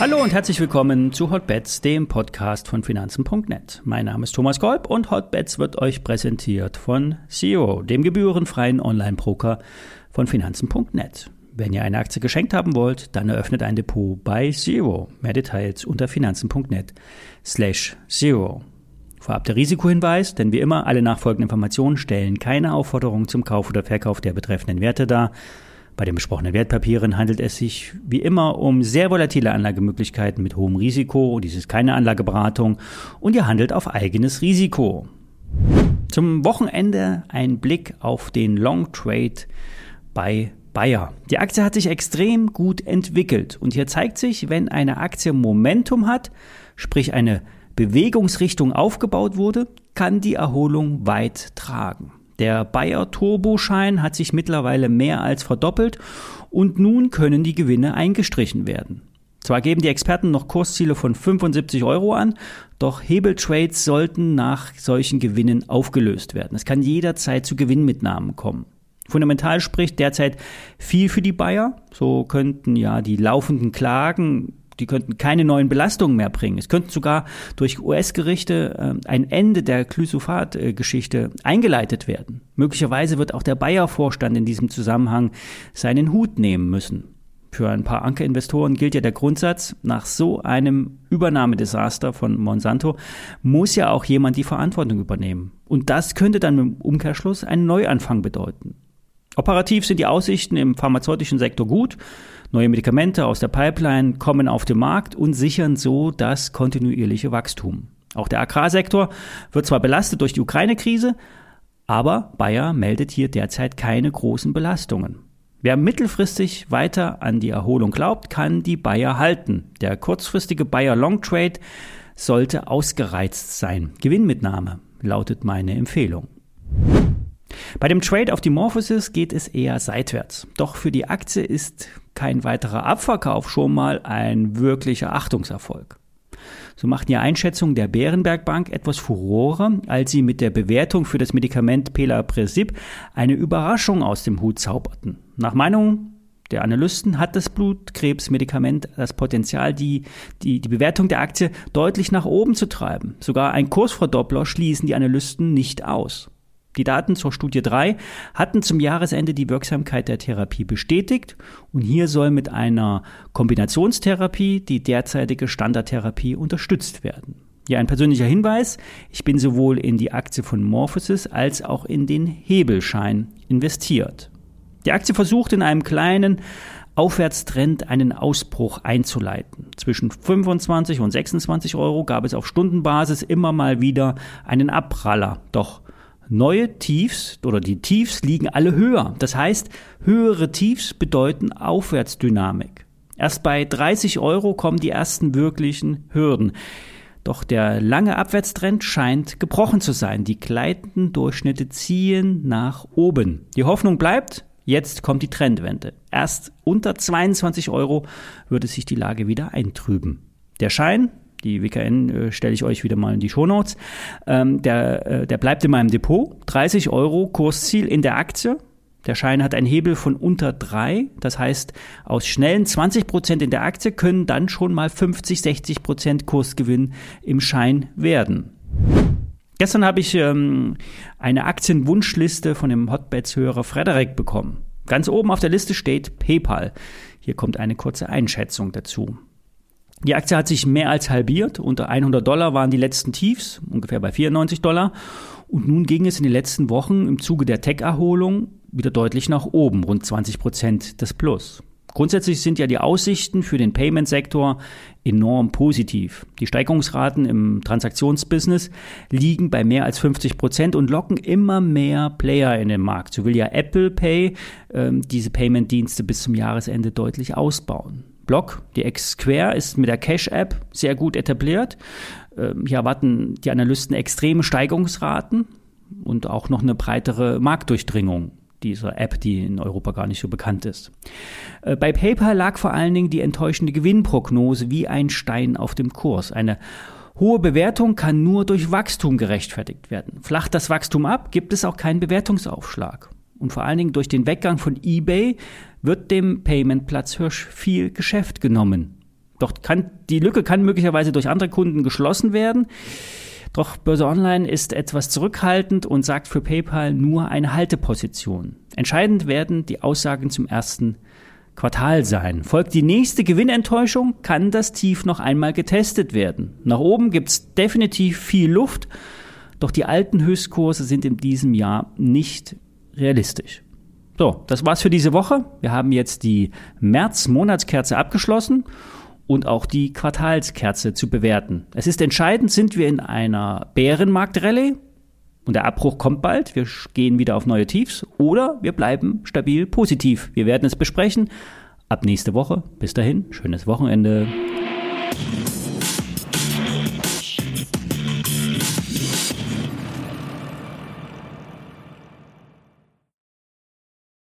Hallo und herzlich willkommen zu Hotbets, dem Podcast von Finanzen.net. Mein Name ist Thomas Kolb und Hotbets wird euch präsentiert von Zero, dem gebührenfreien Online-Broker von Finanzen.net. Wenn ihr eine Aktie geschenkt haben wollt, dann eröffnet ein Depot bei Zero. Mehr Details unter finanzen.net slash Zero. Vorab der Risikohinweis, denn wie immer, alle nachfolgenden Informationen stellen keine Aufforderung zum Kauf oder Verkauf der betreffenden Werte dar. Bei den besprochenen Wertpapieren handelt es sich wie immer um sehr volatile Anlagemöglichkeiten mit hohem Risiko. Dies ist keine Anlageberatung und ihr handelt auf eigenes Risiko. Zum Wochenende ein Blick auf den Long Trade bei Bayer. Die Aktie hat sich extrem gut entwickelt und hier zeigt sich, wenn eine Aktie Momentum hat, sprich eine Bewegungsrichtung aufgebaut wurde, kann die Erholung weit tragen. Der Bayer Turboschein hat sich mittlerweile mehr als verdoppelt und nun können die Gewinne eingestrichen werden. Zwar geben die Experten noch Kursziele von 75 Euro an, doch Hebeltrades sollten nach solchen Gewinnen aufgelöst werden. Es kann jederzeit zu Gewinnmitnahmen kommen. Fundamental spricht derzeit viel für die Bayer. So könnten ja die laufenden Klagen die könnten keine neuen Belastungen mehr bringen. Es könnten sogar durch US-Gerichte äh, ein Ende der Glyphosat-Geschichte eingeleitet werden. Möglicherweise wird auch der Bayer-Vorstand in diesem Zusammenhang seinen Hut nehmen müssen. Für ein paar Ankerinvestoren gilt ja der Grundsatz, nach so einem Übernahmedesaster von Monsanto muss ja auch jemand die Verantwortung übernehmen. Und das könnte dann im Umkehrschluss einen Neuanfang bedeuten. Operativ sind die Aussichten im pharmazeutischen Sektor gut. Neue Medikamente aus der Pipeline kommen auf den Markt und sichern so das kontinuierliche Wachstum. Auch der Agrarsektor wird zwar belastet durch die Ukraine-Krise, aber Bayer meldet hier derzeit keine großen Belastungen. Wer mittelfristig weiter an die Erholung glaubt, kann die Bayer halten. Der kurzfristige Bayer Long Trade sollte ausgereizt sein. Gewinnmitnahme lautet meine Empfehlung. Bei dem Trade auf die Morphosis geht es eher seitwärts. Doch für die Aktie ist kein weiterer Abverkauf schon mal ein wirklicher Achtungserfolg. So machten ja Einschätzungen der Bärenberg Bank etwas Furore, als sie mit der Bewertung für das Medikament Pelapresib eine Überraschung aus dem Hut zauberten. Nach Meinung der Analysten hat das Blutkrebsmedikament das Potenzial, die, die, die Bewertung der Aktie deutlich nach oben zu treiben. Sogar ein Kursverdoppler schließen die Analysten nicht aus. Die Daten zur Studie 3 hatten zum Jahresende die Wirksamkeit der Therapie bestätigt und hier soll mit einer Kombinationstherapie die derzeitige Standardtherapie unterstützt werden. Hier ein persönlicher Hinweis, ich bin sowohl in die Aktie von Morphosis als auch in den Hebelschein investiert. Die Aktie versucht in einem kleinen Aufwärtstrend einen Ausbruch einzuleiten. Zwischen 25 und 26 Euro gab es auf Stundenbasis immer mal wieder einen Abpraller. Doch Neue Tiefs oder die Tiefs liegen alle höher. Das heißt, höhere Tiefs bedeuten Aufwärtsdynamik. Erst bei 30 Euro kommen die ersten wirklichen Hürden. Doch der lange Abwärtstrend scheint gebrochen zu sein. Die gleitenden Durchschnitte ziehen nach oben. Die Hoffnung bleibt, jetzt kommt die Trendwende. Erst unter 22 Euro würde sich die Lage wieder eintrüben. Der Schein die WKN äh, stelle ich euch wieder mal in die Shownotes. Ähm, der, äh, der bleibt in meinem Depot. 30 Euro Kursziel in der Aktie. Der Schein hat einen Hebel von unter drei. Das heißt, aus schnellen 20 Prozent in der Aktie können dann schon mal 50, 60 Prozent Kursgewinn im Schein werden. Gestern habe ich ähm, eine Aktienwunschliste von dem Hotbeds-Hörer Frederik bekommen. Ganz oben auf der Liste steht PayPal. Hier kommt eine kurze Einschätzung dazu. Die Aktie hat sich mehr als halbiert. Unter 100 Dollar waren die letzten Tiefs, ungefähr bei 94 Dollar. Und nun ging es in den letzten Wochen im Zuge der Tech-Erholung wieder deutlich nach oben, rund 20 Prozent des Plus. Grundsätzlich sind ja die Aussichten für den Payment-Sektor enorm positiv. Die Steigerungsraten im Transaktionsbusiness liegen bei mehr als 50 Prozent und locken immer mehr Player in den Markt. So will ja Apple Pay äh, diese Payment-Dienste bis zum Jahresende deutlich ausbauen. Block, die X-Square, ist mit der Cash-App sehr gut etabliert. Ähm, hier erwarten die Analysten extreme Steigerungsraten und auch noch eine breitere Marktdurchdringung dieser App, die in Europa gar nicht so bekannt ist. Äh, bei PayPal lag vor allen Dingen die enttäuschende Gewinnprognose wie ein Stein auf dem Kurs. Eine hohe Bewertung kann nur durch Wachstum gerechtfertigt werden. Flacht das Wachstum ab, gibt es auch keinen Bewertungsaufschlag. Und vor allen Dingen durch den Weggang von eBay wird dem Payment Platzhirsch viel Geschäft genommen. Doch kann, die Lücke kann möglicherweise durch andere Kunden geschlossen werden. Doch Börse Online ist etwas zurückhaltend und sagt für PayPal nur eine Halteposition. Entscheidend werden die Aussagen zum ersten Quartal sein. Folgt die nächste Gewinnenttäuschung, kann das Tief noch einmal getestet werden. Nach oben gibt es definitiv viel Luft, doch die alten Höchstkurse sind in diesem Jahr nicht realistisch. So, das war's für diese Woche. Wir haben jetzt die März-Monatskerze abgeschlossen und auch die Quartalskerze zu bewerten. Es ist entscheidend, sind wir in einer Bärenmarktrallye und der Abbruch kommt bald, wir gehen wieder auf neue Tiefs oder wir bleiben stabil positiv. Wir werden es besprechen ab nächste Woche. Bis dahin, schönes Wochenende.